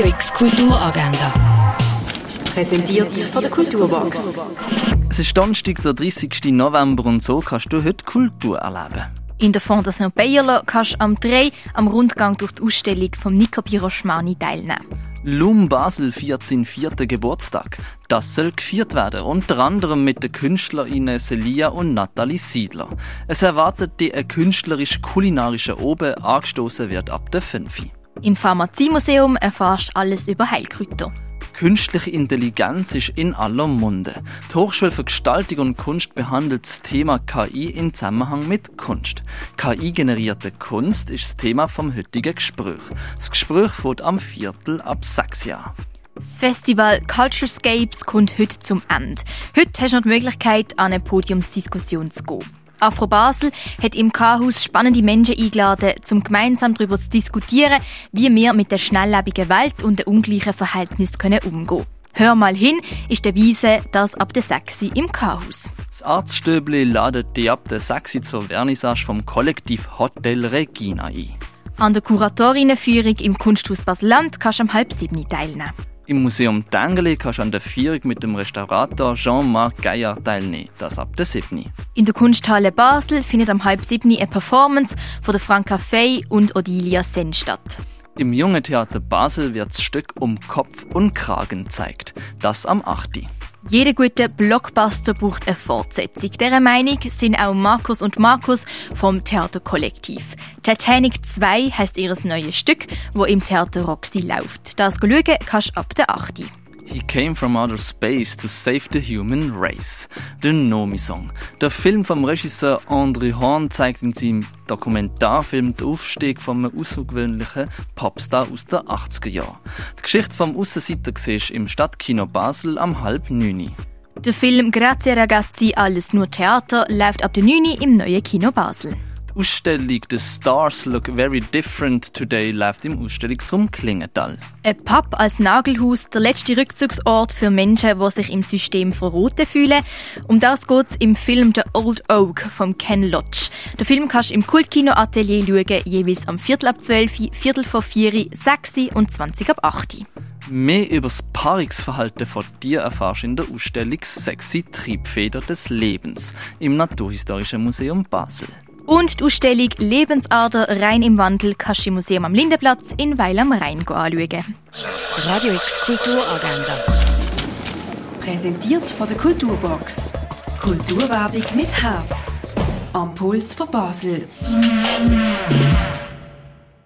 Radio X Kulturagenda. Präsentiert von der Kulturbox. Es ist Donnerstag, der 30. November und so kannst du heute Kultur erleben. In der Fondation Bayerlo kannst du am 3 am Rundgang durch die Ausstellung von Nico Piroschmani teilnehmen. Lum Basel feiert seinen vierten Geburtstag. Das soll gefeiert werden, unter anderem mit den KünstlerInnen Celia und Nathalie Siedler. Es erwartet die ein künstlerisch-kulinarischer Oben angestoßen wird ab der 5. Im Pharmaziemuseum erfährst du alles über Heilkräuter. Künstliche Intelligenz ist in aller Munde. Die Hochschule für Gestaltung und Kunst behandelt das Thema KI in Zusammenhang mit Kunst. KI-generierte Kunst ist das Thema vom heutigen Gespräch. Das Gespräch fährt am Viertel ab sechs Jahren. Das Festival Culturescapes kommt heute zum Ende. Heute hast du noch die Möglichkeit, an eine Podiumsdiskussion zu gehen. Afro Basel hat im K-Haus spannende Menschen eingeladen, um gemeinsam darüber zu diskutieren, wie wir mit der schnelllebigen Welt und den ungleichen Verhältnissen umgehen können. Hör mal hin, ist der Weise, das ab der 6 im K-Haus. Das Arztstöbli ladet die ab der 6 zur Vernissage vom Kollektiv Hotel Regina ein. An der Kuratorinnenführung im Kunsthaus Basel-Land kannst du am halb sieben teilnehmen. Im Museum Tengeli kannst du an der Führung mit dem Restaurator Jean-Marc Gaillard teilnehmen, das ab der 7. In der Kunsthalle Basel findet am halb sieben eine Performance von der Franka Fey und Odilia Sen statt. Im Jungen Theater Basel wird das Stück um Kopf und Kragen gezeigt, das am 8. Jeder gute Blockbuster braucht eine Fortsetzung. Dieser Meinung sind auch Markus und Markus vom Theaterkollektiv. Titanic 2 heißt ihr neues Stück, wo im Theater Roxy läuft. Das schauen kannst du ab der 8. He came from outer space to save the human race. Der Nomi-Song. Der Film vom Regisseur André Horn zeigt in seinem Dokumentarfilm den Aufstieg von einem außergewöhnlichen Popstar aus den 80er Jahren. Die Geschichte vom Aussenseiter siehst im Stadtkino Basel am halb neun. Der Film Grazie Ragazzi, alles nur Theater läuft ab der 9 im neuen Kino Basel. Die Ausstellung The Stars Look Very Different Today läuft im Ausstellungsraum Klingenthal. Ein Pub als Nagelhaus, der letzte Rückzugsort für Menschen, die sich im System verroten fühlen. Um das geht es im Film The Old Oak von Ken Lodge. Den Film kannst du im Kultkino Atelier schauen, jeweils am Viertel ab 12, Viertel vor 4, 6 und 20 ab 8. Mehr über das Paarungsverhalten von dir erfährst du in der Ausstellung Sexy Triebfeder des Lebens im Naturhistorischen Museum Basel. Und die Ausstellung Lebensader rein im Wandel kannst du im Museum am Lindenplatz in Weil am Rhein anschauen. Radio X Kulturagenda. Präsentiert von der Kulturbox. Kulturwerbung mit Herz. Am Puls von Basel.